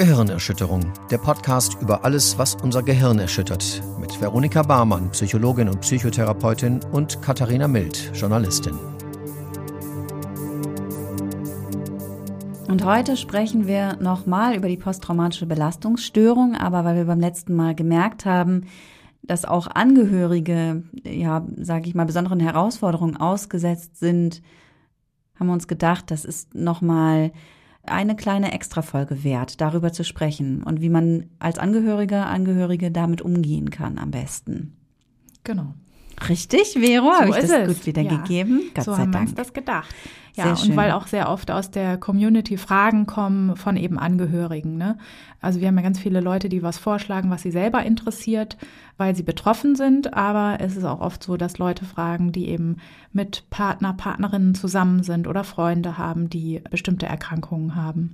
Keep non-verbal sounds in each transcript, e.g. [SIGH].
Gehirnerschütterung, der Podcast über alles, was unser Gehirn erschüttert, mit Veronika Barmann, Psychologin und Psychotherapeutin und Katharina Mild, Journalistin. Und heute sprechen wir nochmal über die posttraumatische Belastungsstörung, aber weil wir beim letzten Mal gemerkt haben, dass auch Angehörige, ja, sage ich mal, besonderen Herausforderungen ausgesetzt sind, haben wir uns gedacht, das ist nochmal eine kleine Extrafolge wert, darüber zu sprechen und wie man als Angehöriger, Angehörige damit umgehen kann am besten. Genau. Richtig, Vero? So Habe ich das es. gut wiedergegeben? Gott so sei haben Dank. wir uns das gedacht. Ja, und weil auch sehr oft aus der Community Fragen kommen von eben Angehörigen. Ne? Also wir haben ja ganz viele Leute, die was vorschlagen, was sie selber interessiert, weil sie betroffen sind. Aber es ist auch oft so, dass Leute fragen, die eben mit Partner, Partnerinnen zusammen sind oder Freunde haben, die bestimmte Erkrankungen haben.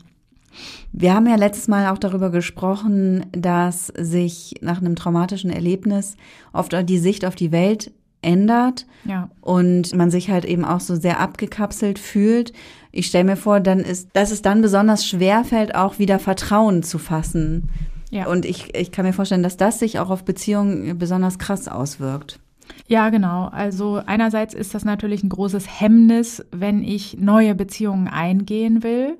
Wir haben ja letztes Mal auch darüber gesprochen, dass sich nach einem traumatischen Erlebnis oft die Sicht auf die Welt ändert ja. und man sich halt eben auch so sehr abgekapselt fühlt. Ich stelle mir vor, dann ist, dass es dann besonders schwer fällt, auch wieder Vertrauen zu fassen. Ja. Und ich, ich kann mir vorstellen, dass das sich auch auf Beziehungen besonders krass auswirkt. Ja, genau. Also einerseits ist das natürlich ein großes Hemmnis, wenn ich neue Beziehungen eingehen will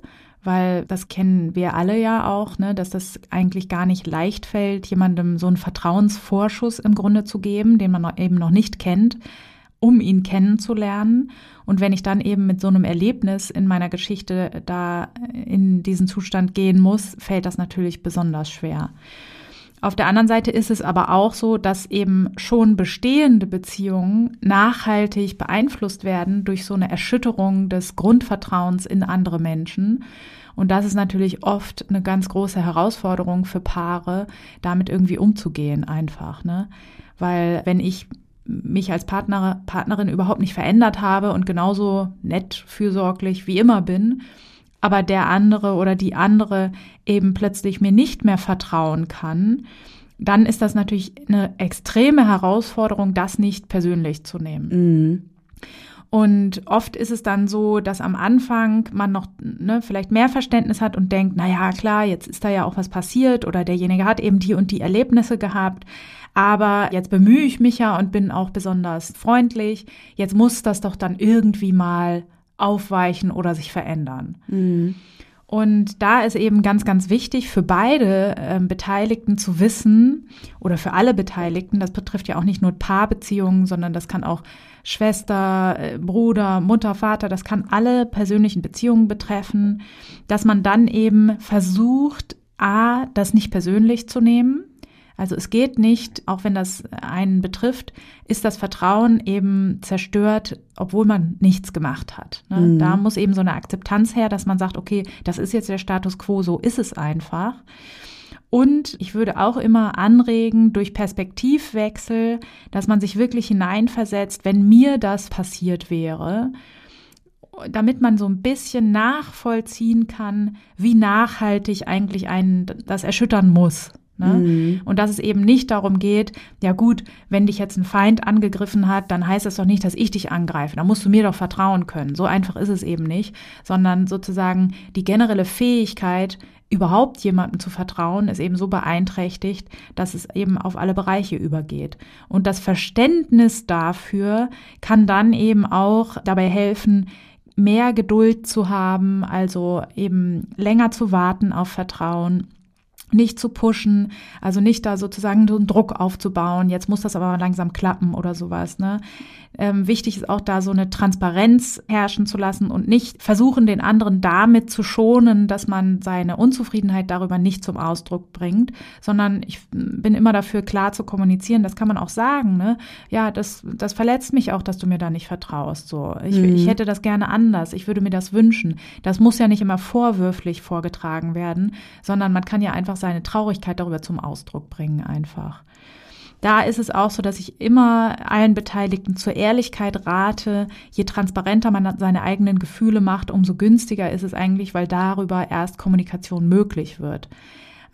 weil das kennen wir alle ja auch, ne, dass das eigentlich gar nicht leicht fällt, jemandem so einen Vertrauensvorschuss im Grunde zu geben, den man eben noch nicht kennt, um ihn kennenzulernen. Und wenn ich dann eben mit so einem Erlebnis in meiner Geschichte da in diesen Zustand gehen muss, fällt das natürlich besonders schwer. Auf der anderen Seite ist es aber auch so, dass eben schon bestehende Beziehungen nachhaltig beeinflusst werden durch so eine Erschütterung des Grundvertrauens in andere Menschen. Und das ist natürlich oft eine ganz große Herausforderung für Paare, damit irgendwie umzugehen einfach, ne? Weil wenn ich mich als Partner, Partnerin überhaupt nicht verändert habe und genauso nett, fürsorglich wie immer bin, aber der andere oder die andere eben plötzlich mir nicht mehr vertrauen kann, dann ist das natürlich eine extreme Herausforderung, das nicht persönlich zu nehmen. Mhm. Und oft ist es dann so, dass am Anfang man noch ne, vielleicht mehr Verständnis hat und denkt, na ja, klar, jetzt ist da ja auch was passiert oder derjenige hat eben die und die Erlebnisse gehabt. Aber jetzt bemühe ich mich ja und bin auch besonders freundlich. Jetzt muss das doch dann irgendwie mal aufweichen oder sich verändern. Mhm. Und da ist eben ganz, ganz wichtig für beide äh, Beteiligten zu wissen oder für alle Beteiligten, das betrifft ja auch nicht nur Paarbeziehungen, sondern das kann auch Schwester, äh, Bruder, Mutter, Vater, das kann alle persönlichen Beziehungen betreffen, dass man dann eben versucht, a, das nicht persönlich zu nehmen, also es geht nicht, auch wenn das einen betrifft, ist das Vertrauen eben zerstört, obwohl man nichts gemacht hat. Ne? Mhm. Da muss eben so eine Akzeptanz her, dass man sagt, okay, das ist jetzt der Status quo, so ist es einfach. Und ich würde auch immer anregen, durch Perspektivwechsel, dass man sich wirklich hineinversetzt, wenn mir das passiert wäre, damit man so ein bisschen nachvollziehen kann, wie nachhaltig eigentlich einen das erschüttern muss. Ne? Mhm. Und dass es eben nicht darum geht, ja gut, wenn dich jetzt ein Feind angegriffen hat, dann heißt das doch nicht, dass ich dich angreife. Da musst du mir doch vertrauen können. So einfach ist es eben nicht, sondern sozusagen die generelle Fähigkeit, überhaupt jemandem zu vertrauen, ist eben so beeinträchtigt, dass es eben auf alle Bereiche übergeht. Und das Verständnis dafür kann dann eben auch dabei helfen, mehr Geduld zu haben, also eben länger zu warten auf Vertrauen nicht zu pushen, also nicht da sozusagen so einen Druck aufzubauen, jetzt muss das aber langsam klappen oder sowas. Ne? Ähm, wichtig ist auch da so eine Transparenz herrschen zu lassen und nicht versuchen, den anderen damit zu schonen, dass man seine Unzufriedenheit darüber nicht zum Ausdruck bringt, sondern ich bin immer dafür, klar zu kommunizieren. Das kann man auch sagen. Ne? Ja, das, das verletzt mich auch, dass du mir da nicht vertraust. So, ich, mhm. ich hätte das gerne anders. Ich würde mir das wünschen. Das muss ja nicht immer vorwürflich vorgetragen werden, sondern man kann ja einfach seine Traurigkeit darüber zum Ausdruck bringen einfach. Da ist es auch so, dass ich immer allen Beteiligten zur Ehrlichkeit rate. Je transparenter man seine eigenen Gefühle macht, umso günstiger ist es eigentlich, weil darüber erst Kommunikation möglich wird.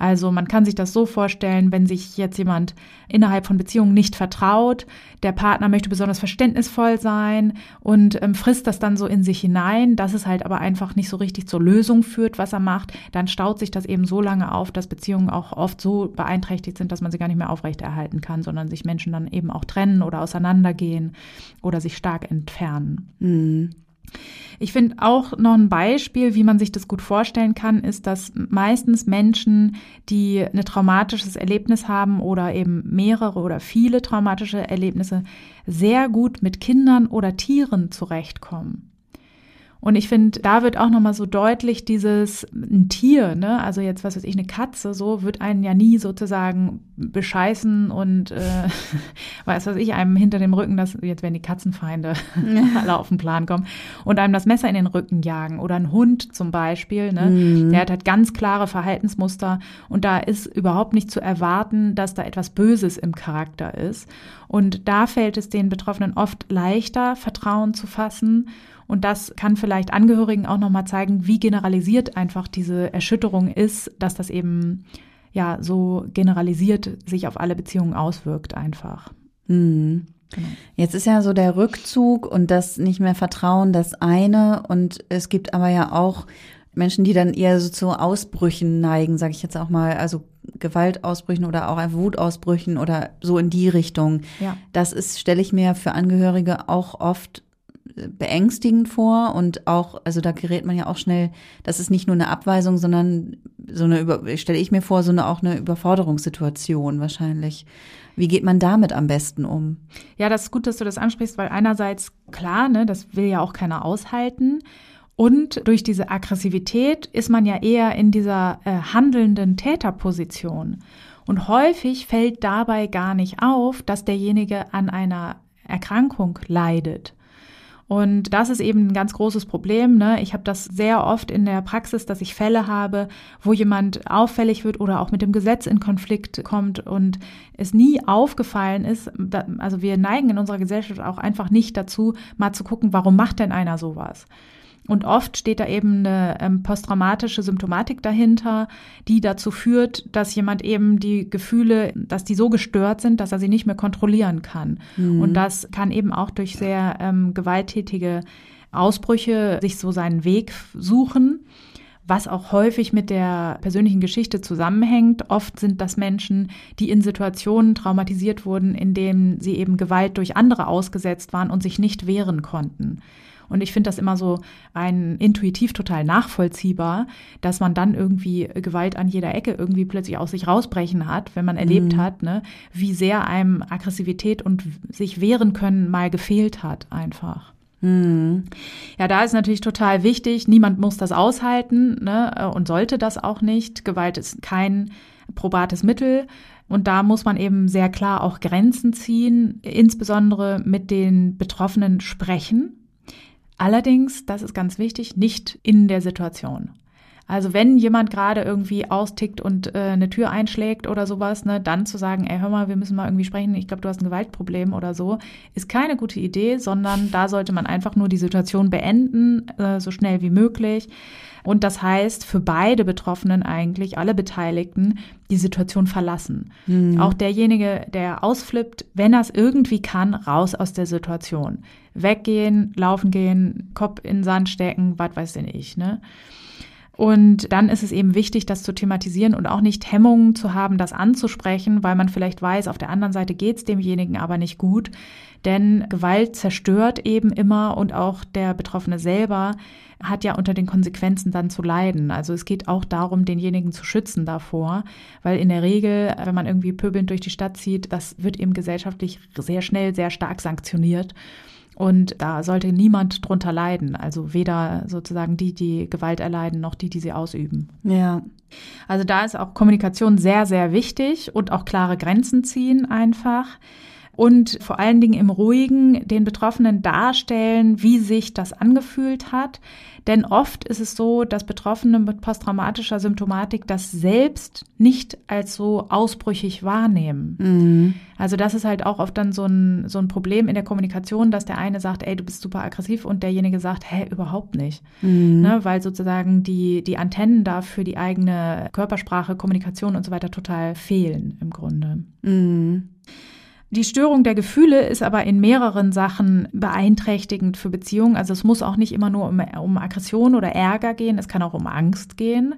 Also man kann sich das so vorstellen, wenn sich jetzt jemand innerhalb von Beziehungen nicht vertraut, der Partner möchte besonders verständnisvoll sein und ähm, frisst das dann so in sich hinein, dass es halt aber einfach nicht so richtig zur Lösung führt, was er macht, dann staut sich das eben so lange auf, dass Beziehungen auch oft so beeinträchtigt sind, dass man sie gar nicht mehr aufrechterhalten kann, sondern sich Menschen dann eben auch trennen oder auseinandergehen oder sich stark entfernen. Mhm. Ich finde auch noch ein Beispiel, wie man sich das gut vorstellen kann, ist, dass meistens Menschen, die ein traumatisches Erlebnis haben oder eben mehrere oder viele traumatische Erlebnisse, sehr gut mit Kindern oder Tieren zurechtkommen. Und ich finde, da wird auch nochmal so deutlich dieses ein Tier, ne, also jetzt was weiß ich, eine Katze, so wird einen ja nie sozusagen bescheißen und äh, [LAUGHS] weiß was ich, einem hinter dem Rücken, das, jetzt werden die Katzenfeinde [LAUGHS] alle auf den Plan kommen, und einem das Messer in den Rücken jagen. Oder ein Hund zum Beispiel, ne, mhm. der hat halt ganz klare Verhaltensmuster und da ist überhaupt nicht zu erwarten, dass da etwas Böses im Charakter ist. Und da fällt es den Betroffenen oft leichter, Vertrauen zu fassen und das kann vielleicht Angehörigen auch nochmal zeigen, wie generalisiert einfach diese Erschütterung ist, dass das eben ja so generalisiert sich auf alle Beziehungen auswirkt einfach. Mhm. Genau. Jetzt ist ja so der Rückzug und das nicht mehr Vertrauen das eine und es gibt aber ja auch Menschen, die dann eher so zu Ausbrüchen neigen, sage ich jetzt auch mal, also Gewaltausbrüchen oder auch Wutausbrüchen oder so in die Richtung. Ja. Das ist, stelle ich mir für Angehörige auch oft beängstigend vor und auch, also da gerät man ja auch schnell, das ist nicht nur eine Abweisung, sondern so eine, Über stelle ich mir vor, so eine auch eine Überforderungssituation wahrscheinlich. Wie geht man damit am besten um? Ja, das ist gut, dass du das ansprichst, weil einerseits klar, ne, das will ja auch keiner aushalten. Und durch diese Aggressivität ist man ja eher in dieser äh, handelnden Täterposition. Und häufig fällt dabei gar nicht auf, dass derjenige an einer Erkrankung leidet. Und das ist eben ein ganz großes Problem. Ne? Ich habe das sehr oft in der Praxis, dass ich Fälle habe, wo jemand auffällig wird oder auch mit dem Gesetz in Konflikt kommt und es nie aufgefallen ist. Also wir neigen in unserer Gesellschaft auch einfach nicht dazu, mal zu gucken, warum macht denn einer sowas? Und oft steht da eben eine ähm, posttraumatische Symptomatik dahinter, die dazu führt, dass jemand eben die Gefühle, dass die so gestört sind, dass er sie nicht mehr kontrollieren kann. Mhm. Und das kann eben auch durch sehr ähm, gewalttätige Ausbrüche sich so seinen Weg suchen was auch häufig mit der persönlichen Geschichte zusammenhängt. Oft sind das Menschen, die in Situationen traumatisiert wurden, in denen sie eben Gewalt durch andere ausgesetzt waren und sich nicht wehren konnten. Und ich finde das immer so ein intuitiv total nachvollziehbar, dass man dann irgendwie Gewalt an jeder Ecke irgendwie plötzlich aus sich rausbrechen hat, wenn man erlebt mhm. hat, ne, wie sehr einem Aggressivität und sich wehren können mal gefehlt hat einfach. Mhm. Ja, da ist natürlich total wichtig, niemand muss das aushalten ne, und sollte das auch nicht. Gewalt ist kein probates Mittel. Und da muss man eben sehr klar auch Grenzen ziehen, insbesondere mit den Betroffenen sprechen. Allerdings, das ist ganz wichtig, nicht in der Situation. Also wenn jemand gerade irgendwie austickt und äh, eine Tür einschlägt oder sowas, ne, dann zu sagen, ey, hör mal, wir müssen mal irgendwie sprechen, ich glaube, du hast ein Gewaltproblem oder so, ist keine gute Idee, sondern da sollte man einfach nur die Situation beenden, äh, so schnell wie möglich. Und das heißt für beide Betroffenen eigentlich, alle Beteiligten, die Situation verlassen. Mhm. Auch derjenige, der ausflippt, wenn er es irgendwie kann, raus aus der Situation. Weggehen, laufen gehen, Kopf in den Sand stecken, was weiß denn ich, ne? Und dann ist es eben wichtig, das zu thematisieren und auch nicht Hemmungen zu haben, das anzusprechen, weil man vielleicht weiß, auf der anderen Seite geht es demjenigen aber nicht gut. Denn Gewalt zerstört eben immer und auch der Betroffene selber hat ja unter den Konsequenzen dann zu leiden. Also es geht auch darum, denjenigen zu schützen davor, weil in der Regel, wenn man irgendwie pöbelnd durch die Stadt zieht, das wird eben gesellschaftlich sehr schnell, sehr stark sanktioniert. Und da sollte niemand drunter leiden. Also weder sozusagen die, die Gewalt erleiden, noch die, die sie ausüben. Ja. Also da ist auch Kommunikation sehr, sehr wichtig und auch klare Grenzen ziehen einfach. Und vor allen Dingen im Ruhigen den Betroffenen darstellen, wie sich das angefühlt hat. Denn oft ist es so, dass Betroffene mit posttraumatischer Symptomatik das selbst nicht als so ausbrüchig wahrnehmen. Mhm. Also das ist halt auch oft dann so ein, so ein Problem in der Kommunikation, dass der eine sagt, ey, du bist super aggressiv und derjenige sagt, hä, überhaupt nicht. Mhm. Ne, weil sozusagen die, die Antennen da für die eigene Körpersprache, Kommunikation und so weiter total fehlen im Grunde. Mhm. Die Störung der Gefühle ist aber in mehreren Sachen beeinträchtigend für Beziehungen. Also es muss auch nicht immer nur um, um Aggression oder Ärger gehen, es kann auch um Angst gehen.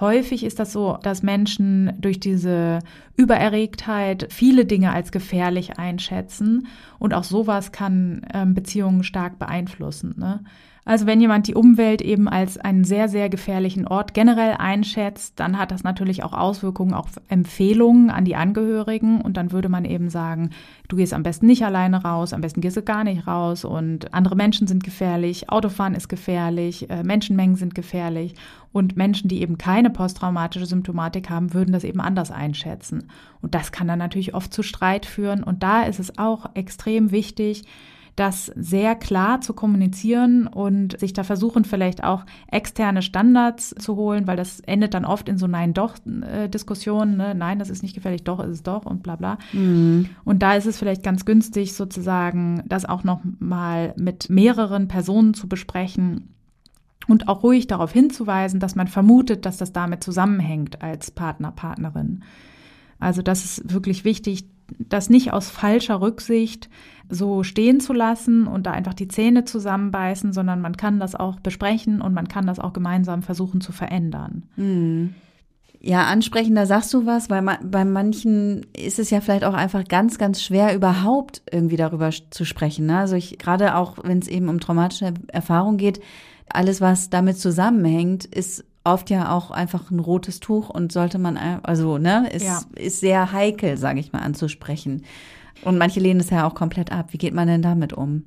Häufig ist das so, dass Menschen durch diese Übererregtheit viele Dinge als gefährlich einschätzen und auch sowas kann ähm, Beziehungen stark beeinflussen. Ne? Also wenn jemand die Umwelt eben als einen sehr, sehr gefährlichen Ort generell einschätzt, dann hat das natürlich auch Auswirkungen auf Empfehlungen an die Angehörigen. Und dann würde man eben sagen, du gehst am besten nicht alleine raus, am besten gehst du gar nicht raus. Und andere Menschen sind gefährlich, Autofahren ist gefährlich, äh, Menschenmengen sind gefährlich. Und Menschen, die eben keine posttraumatische Symptomatik haben, würden das eben anders einschätzen. Und das kann dann natürlich oft zu Streit führen. Und da ist es auch extrem wichtig, das sehr klar zu kommunizieren und sich da versuchen, vielleicht auch externe Standards zu holen, weil das endet dann oft in so Nein-Doch-Diskussionen. Ne? Nein, das ist nicht gefährlich, doch ist es doch und bla bla. Mhm. Und da ist es vielleicht ganz günstig, sozusagen das auch noch mal mit mehreren Personen zu besprechen und auch ruhig darauf hinzuweisen, dass man vermutet, dass das damit zusammenhängt als Partner, Partnerin. Also das ist wirklich wichtig, das nicht aus falscher Rücksicht so stehen zu lassen und da einfach die Zähne zusammenbeißen, sondern man kann das auch besprechen und man kann das auch gemeinsam versuchen zu verändern. Hm. Ja, ansprechen, da sagst du was, weil man, bei manchen ist es ja vielleicht auch einfach ganz, ganz schwer, überhaupt irgendwie darüber zu sprechen. Ne? Also ich, gerade auch, wenn es eben um traumatische Erfahrung geht, alles, was damit zusammenhängt, ist oft ja auch einfach ein rotes Tuch und sollte man, also, ne, ist, ja. ist sehr heikel, sage ich mal, anzusprechen. Und manche lehnen es ja auch komplett ab. Wie geht man denn damit um?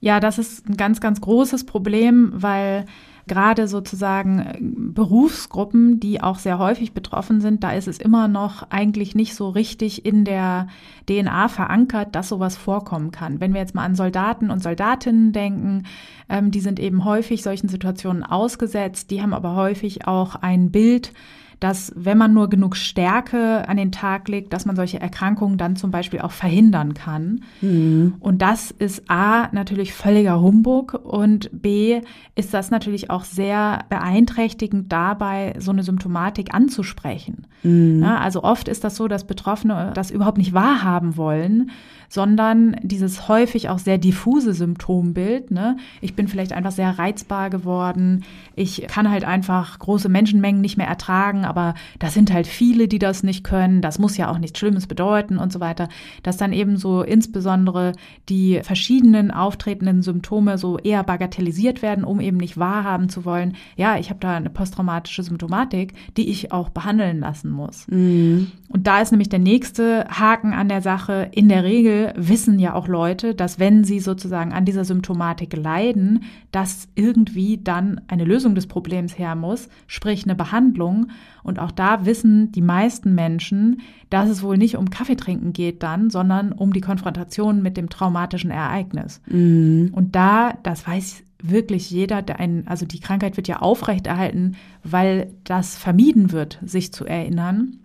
Ja, das ist ein ganz, ganz großes Problem, weil gerade sozusagen äh, Berufsgruppen, die auch sehr häufig betroffen sind, da ist es immer noch eigentlich nicht so richtig in der DNA verankert, dass sowas vorkommen kann. Wenn wir jetzt mal an Soldaten und Soldatinnen denken, ähm, die sind eben häufig solchen Situationen ausgesetzt, die haben aber häufig auch ein Bild, dass wenn man nur genug Stärke an den Tag legt, dass man solche Erkrankungen dann zum Beispiel auch verhindern kann. Mhm. Und das ist A natürlich völliger Humbug und B ist das natürlich auch sehr beeinträchtigend dabei, so eine Symptomatik anzusprechen. Mhm. Ja, also oft ist das so, dass Betroffene das überhaupt nicht wahrhaben wollen sondern dieses häufig auch sehr diffuse Symptombild. Ne? Ich bin vielleicht einfach sehr reizbar geworden. Ich kann halt einfach große Menschenmengen nicht mehr ertragen, aber das sind halt viele, die das nicht können. Das muss ja auch nichts Schlimmes bedeuten und so weiter. Dass dann eben so insbesondere die verschiedenen auftretenden Symptome so eher bagatellisiert werden, um eben nicht wahrhaben zu wollen, ja, ich habe da eine posttraumatische Symptomatik, die ich auch behandeln lassen muss. Mhm. Und da ist nämlich der nächste Haken an der Sache. In der Regel wissen ja auch Leute, dass wenn sie sozusagen an dieser Symptomatik leiden, dass irgendwie dann eine Lösung des Problems her muss, sprich eine Behandlung. Und auch da wissen die meisten Menschen, dass es wohl nicht um Kaffeetrinken geht dann, sondern um die Konfrontation mit dem traumatischen Ereignis. Mhm. Und da, das weiß wirklich jeder, der ein, also die Krankheit wird ja aufrechterhalten, weil das vermieden wird, sich zu erinnern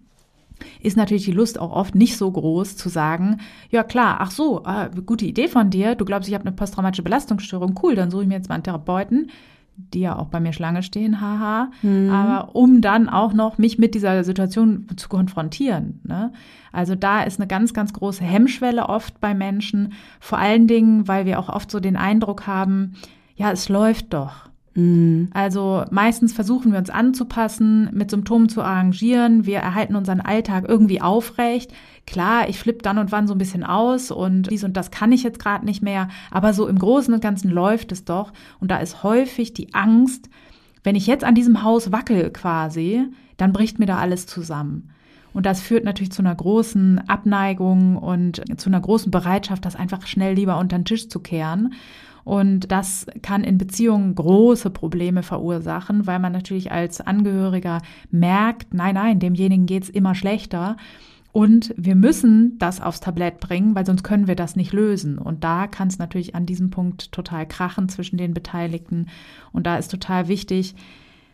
ist natürlich die Lust auch oft nicht so groß zu sagen, ja klar, ach so, äh, gute Idee von dir, du glaubst, ich habe eine posttraumatische Belastungsstörung, cool, dann suche ich mir jetzt mal einen Therapeuten, die ja auch bei mir Schlange stehen, haha, hm. aber um dann auch noch mich mit dieser Situation zu konfrontieren. Ne? Also da ist eine ganz, ganz große Hemmschwelle oft bei Menschen, vor allen Dingen, weil wir auch oft so den Eindruck haben, ja, es läuft doch. Mhm. Also meistens versuchen wir uns anzupassen, mit Symptomen zu arrangieren. Wir erhalten unseren Alltag irgendwie aufrecht. Klar, ich flippe dann und wann so ein bisschen aus und dies und das kann ich jetzt gerade nicht mehr. Aber so im Großen und Ganzen läuft es doch. Und da ist häufig die Angst, wenn ich jetzt an diesem Haus wackel quasi, dann bricht mir da alles zusammen. Und das führt natürlich zu einer großen Abneigung und zu einer großen Bereitschaft, das einfach schnell lieber unter den Tisch zu kehren. Und das kann in Beziehungen große Probleme verursachen, weil man natürlich als Angehöriger merkt, nein, nein, demjenigen geht's immer schlechter. Und wir müssen das aufs Tablett bringen, weil sonst können wir das nicht lösen. Und da kann es natürlich an diesem Punkt total krachen zwischen den Beteiligten. Und da ist total wichtig,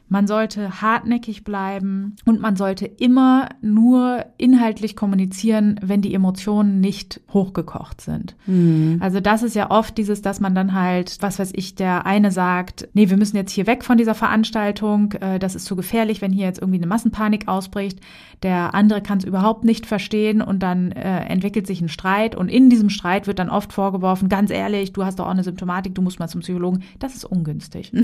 man sollte hartnäckig bleiben und man sollte immer nur inhaltlich kommunizieren, wenn die Emotionen nicht hochgekocht sind. Mhm. Also das ist ja oft dieses, dass man dann halt, was weiß ich, der eine sagt, nee, wir müssen jetzt hier weg von dieser Veranstaltung, äh, das ist zu gefährlich, wenn hier jetzt irgendwie eine Massenpanik ausbricht. Der andere kann es überhaupt nicht verstehen und dann äh, entwickelt sich ein Streit und in diesem Streit wird dann oft vorgeworfen, ganz ehrlich, du hast doch auch eine Symptomatik, du musst mal zum Psychologen. Das ist ungünstig. [LAUGHS]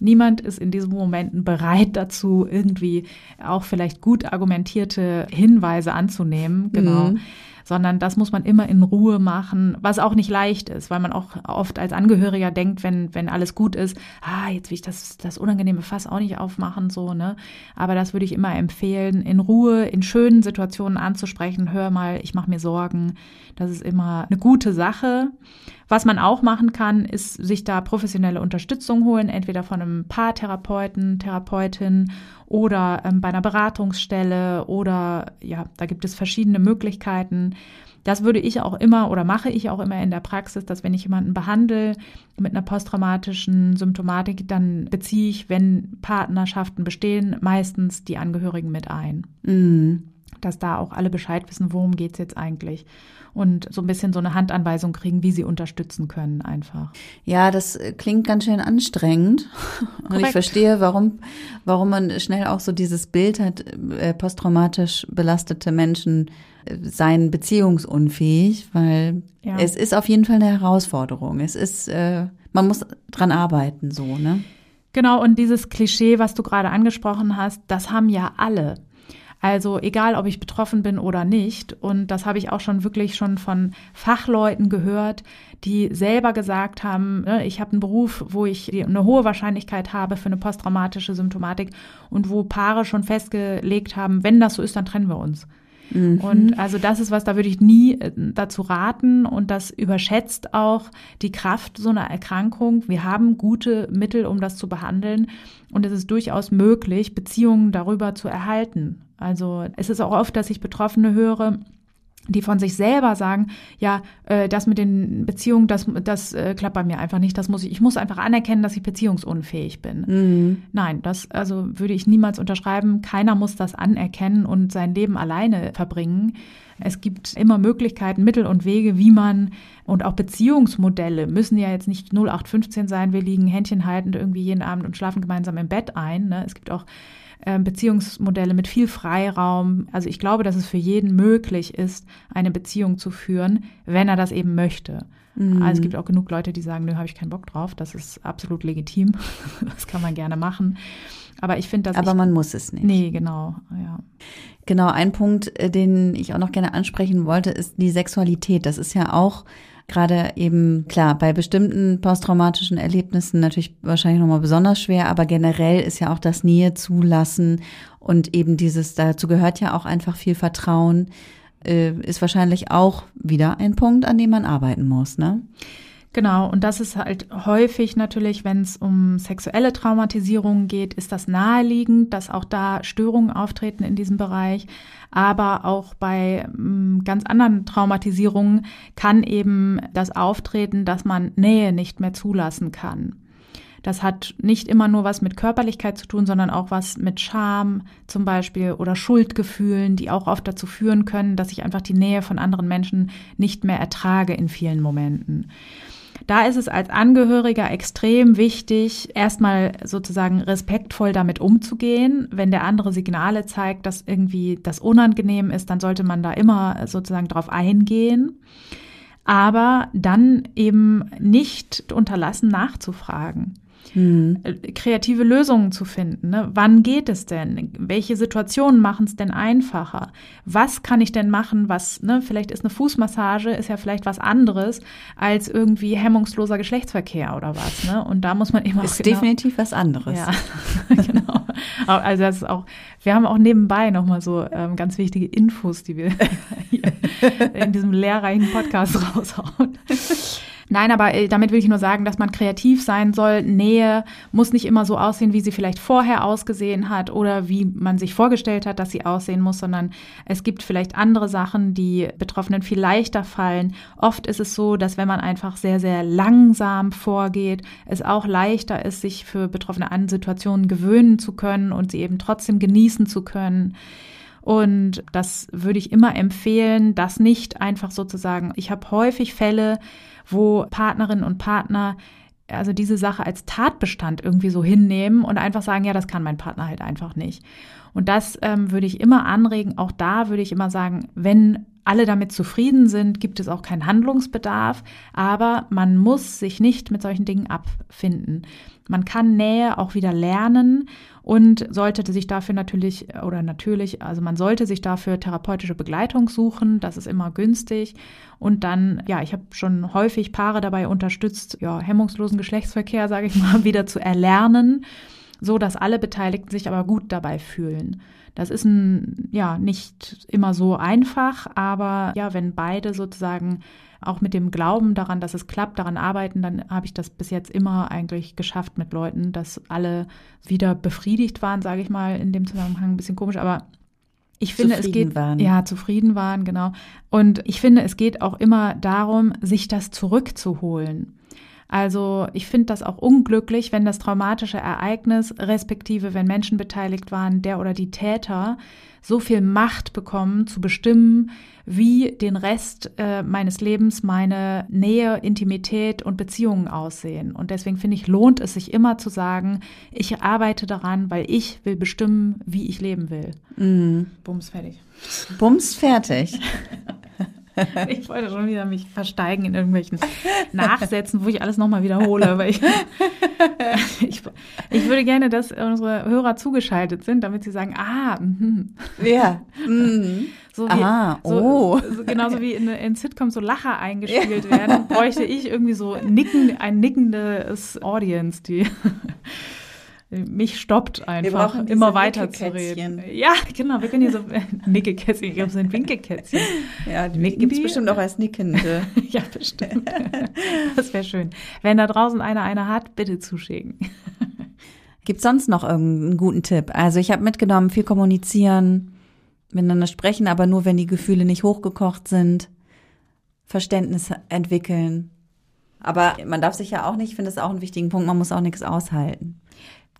Niemand ist in diesen Momenten bereit dazu, irgendwie auch vielleicht gut argumentierte Hinweise anzunehmen. Genau. Mhm sondern das muss man immer in Ruhe machen, was auch nicht leicht ist, weil man auch oft als Angehöriger denkt, wenn, wenn alles gut ist, ah, jetzt will ich das, das unangenehme Fass auch nicht aufmachen, so, ne. Aber das würde ich immer empfehlen, in Ruhe, in schönen Situationen anzusprechen, hör mal, ich mache mir Sorgen. Das ist immer eine gute Sache. Was man auch machen kann, ist sich da professionelle Unterstützung holen, entweder von einem Paartherapeuten, Therapeutin oder ähm, bei einer Beratungsstelle oder ja, da gibt es verschiedene Möglichkeiten. Das würde ich auch immer oder mache ich auch immer in der Praxis, dass wenn ich jemanden behandle mit einer posttraumatischen Symptomatik, dann beziehe ich, wenn Partnerschaften bestehen, meistens die Angehörigen mit ein. Mhm. Dass da auch alle Bescheid wissen, worum geht's jetzt eigentlich und so ein bisschen so eine Handanweisung kriegen, wie sie unterstützen können einfach. Ja, das äh, klingt ganz schön anstrengend. Korrekt. [LAUGHS] Und ich verstehe, warum, warum man schnell auch so dieses Bild hat, äh, posttraumatisch belastete Menschen äh, seien beziehungsunfähig, weil ja. es ist auf jeden Fall eine Herausforderung. Es ist, äh, man muss dran arbeiten, so, ne? Genau, und dieses Klischee, was du gerade angesprochen hast, das haben ja alle. Also egal, ob ich betroffen bin oder nicht. Und das habe ich auch schon wirklich schon von Fachleuten gehört, die selber gesagt haben, ne, ich habe einen Beruf, wo ich eine hohe Wahrscheinlichkeit habe für eine posttraumatische Symptomatik und wo Paare schon festgelegt haben, wenn das so ist, dann trennen wir uns. Mhm. Und also das ist was, da würde ich nie äh, dazu raten und das überschätzt auch die Kraft so einer Erkrankung. Wir haben gute Mittel, um das zu behandeln und es ist durchaus möglich, Beziehungen darüber zu erhalten. Also es ist auch oft, dass ich Betroffene höre, die von sich selber sagen, ja, äh, das mit den Beziehungen, das, das äh, klappt bei mir einfach nicht. Das muss ich, ich muss einfach anerkennen, dass ich beziehungsunfähig bin. Mhm. Nein, das also würde ich niemals unterschreiben. Keiner muss das anerkennen und sein Leben alleine verbringen. Es gibt immer Möglichkeiten, Mittel und Wege, wie man und auch Beziehungsmodelle müssen ja jetzt nicht 0815 sein, wir liegen Händchen haltend irgendwie jeden Abend und schlafen gemeinsam im Bett ein. Ne? Es gibt auch Beziehungsmodelle mit viel Freiraum. Also ich glaube, dass es für jeden möglich ist, eine Beziehung zu führen, wenn er das eben möchte. Mhm. Also es gibt auch genug Leute, die sagen, nö, habe ich keinen Bock drauf. Das ist absolut legitim. [LAUGHS] das kann man gerne machen. Aber ich finde, dass Aber ich, man muss es nicht. Nee, genau, ja. Genau, ein Punkt, äh, den ich auch noch gerne ansprechen wollte, ist die Sexualität. Das ist ja auch gerade eben, klar, bei bestimmten posttraumatischen Erlebnissen natürlich wahrscheinlich nochmal besonders schwer, aber generell ist ja auch das Nähe zulassen und eben dieses, dazu gehört ja auch einfach viel Vertrauen, äh, ist wahrscheinlich auch wieder ein Punkt, an dem man arbeiten muss, ne? Genau, und das ist halt häufig natürlich, wenn es um sexuelle Traumatisierungen geht, ist das naheliegend, dass auch da Störungen auftreten in diesem Bereich. Aber auch bei mm, ganz anderen Traumatisierungen kann eben das auftreten, dass man Nähe nicht mehr zulassen kann. Das hat nicht immer nur was mit Körperlichkeit zu tun, sondern auch was mit Scham zum Beispiel oder Schuldgefühlen, die auch oft dazu führen können, dass ich einfach die Nähe von anderen Menschen nicht mehr ertrage in vielen Momenten. Da ist es als Angehöriger extrem wichtig, erstmal sozusagen respektvoll damit umzugehen. Wenn der andere Signale zeigt, dass irgendwie das unangenehm ist, dann sollte man da immer sozusagen drauf eingehen. Aber dann eben nicht unterlassen nachzufragen mhm. kreative Lösungen zu finden. Ne? Wann geht es denn? Welche Situationen machen es denn einfacher? Was kann ich denn machen, was, ne, vielleicht ist eine Fußmassage, ist ja vielleicht was anderes als irgendwie hemmungsloser Geschlechtsverkehr oder was. Ne? Und da muss man immer. Ist genau, definitiv was anderes. Ja, [LAUGHS] genau. Also das ist auch, wir haben auch nebenbei nochmal so ähm, ganz wichtige Infos, die wir [LAUGHS] in diesem lehrreichen Podcast raushauen. Nein, aber äh, damit will ich nur sagen, dass man kreativ sein soll. Nähe muss nicht immer so aussehen, wie sie vielleicht vorher ausgesehen hat oder wie man sich vorgestellt hat, dass sie aussehen muss, sondern es gibt vielleicht andere Sachen, die Betroffenen viel leichter fallen. Oft ist es so, dass wenn man einfach sehr, sehr langsam vorgeht, es auch leichter ist, sich für Betroffene an Situationen gewöhnen zu können und sie eben trotzdem genießen zu können. Und das würde ich immer empfehlen, das nicht einfach sozusagen. Ich habe häufig Fälle, wo Partnerinnen und Partner also diese Sache als Tatbestand irgendwie so hinnehmen und einfach sagen, ja, das kann mein Partner halt einfach nicht. Und das ähm, würde ich immer anregen. Auch da würde ich immer sagen, wenn alle damit zufrieden sind, gibt es auch keinen Handlungsbedarf, aber man muss sich nicht mit solchen Dingen abfinden. Man kann Nähe auch wieder lernen und sollte sich dafür natürlich oder natürlich, also man sollte sich dafür therapeutische Begleitung suchen, das ist immer günstig. Und dann ja, ich habe schon häufig Paare dabei unterstützt, ja, hemmungslosen Geschlechtsverkehr, sage ich mal, [LAUGHS] wieder zu erlernen, so dass alle Beteiligten sich aber gut dabei fühlen. Das ist ein, ja, nicht immer so einfach, aber ja, wenn beide sozusagen auch mit dem Glauben daran, dass es klappt, daran arbeiten, dann habe ich das bis jetzt immer eigentlich geschafft mit Leuten, dass alle wieder befriedigt waren, sage ich mal, in dem Zusammenhang ein bisschen komisch, aber ich finde, zufrieden es geht waren. ja zufrieden waren, genau. Und ich finde, es geht auch immer darum, sich das zurückzuholen. Also ich finde das auch unglücklich, wenn das traumatische Ereignis, respektive wenn Menschen beteiligt waren, der oder die Täter, so viel Macht bekommen, zu bestimmen, wie den Rest äh, meines Lebens meine Nähe, Intimität und Beziehungen aussehen. Und deswegen finde ich, lohnt es sich immer zu sagen, ich arbeite daran, weil ich will bestimmen, wie ich leben will. Mhm. Bums fertig. Bums fertig. [LAUGHS] [LAUGHS] Ich wollte schon wieder mich versteigen in irgendwelchen Nachsätzen, wo ich alles nochmal wiederhole. Weil ich, [LAUGHS] ich, ich, würde gerne, dass unsere Hörer zugeschaltet sind, damit sie sagen, ah, mh. ja. Mhm. So wie, ah, oh. So, so, genauso wie in, in Sitcoms so Lacher eingespielt werden, bräuchte ich irgendwie so nicken, ein nickendes Audience, die mich stoppt einfach, immer weiter zu reden. Ja, genau, wir können hier so [LAUGHS] Nickekätzchen, ich glaube, so ein [LAUGHS] Winkekätzchen. Ja, die gibt es bestimmt auch als Nickende. [LAUGHS] ja, bestimmt. Das wäre schön. Wenn da draußen einer eine hat, bitte zuschicken. Gibt es sonst noch irgendeinen guten Tipp? Also ich habe mitgenommen, viel kommunizieren, miteinander sprechen, aber nur, wenn die Gefühle nicht hochgekocht sind. Verständnis entwickeln. Aber man darf sich ja auch nicht, ich finde es auch einen wichtigen Punkt, man muss auch nichts aushalten.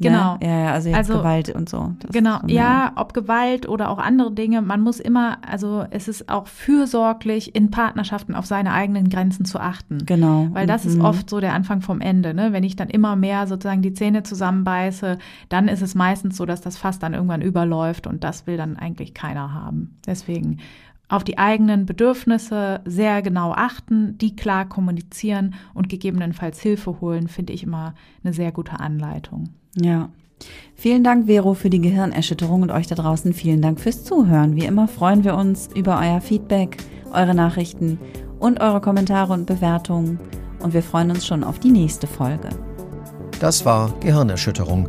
Genau. Ne? Ja, ja, also, jetzt also Gewalt und so. Das genau, so ja, ob Gewalt oder auch andere Dinge. Man muss immer, also es ist auch fürsorglich in Partnerschaften auf seine eigenen Grenzen zu achten. Genau. Weil das mhm. ist oft so der Anfang vom Ende. Ne? Wenn ich dann immer mehr sozusagen die Zähne zusammenbeiße, dann ist es meistens so, dass das Fass dann irgendwann überläuft und das will dann eigentlich keiner haben. Deswegen auf die eigenen Bedürfnisse sehr genau achten, die klar kommunizieren und gegebenenfalls Hilfe holen, finde ich immer eine sehr gute Anleitung. Ja. Vielen Dank, Vero, für die Gehirnerschütterung und euch da draußen vielen Dank fürs Zuhören. Wie immer freuen wir uns über euer Feedback, eure Nachrichten und eure Kommentare und Bewertungen. Und wir freuen uns schon auf die nächste Folge. Das war Gehirnerschütterung,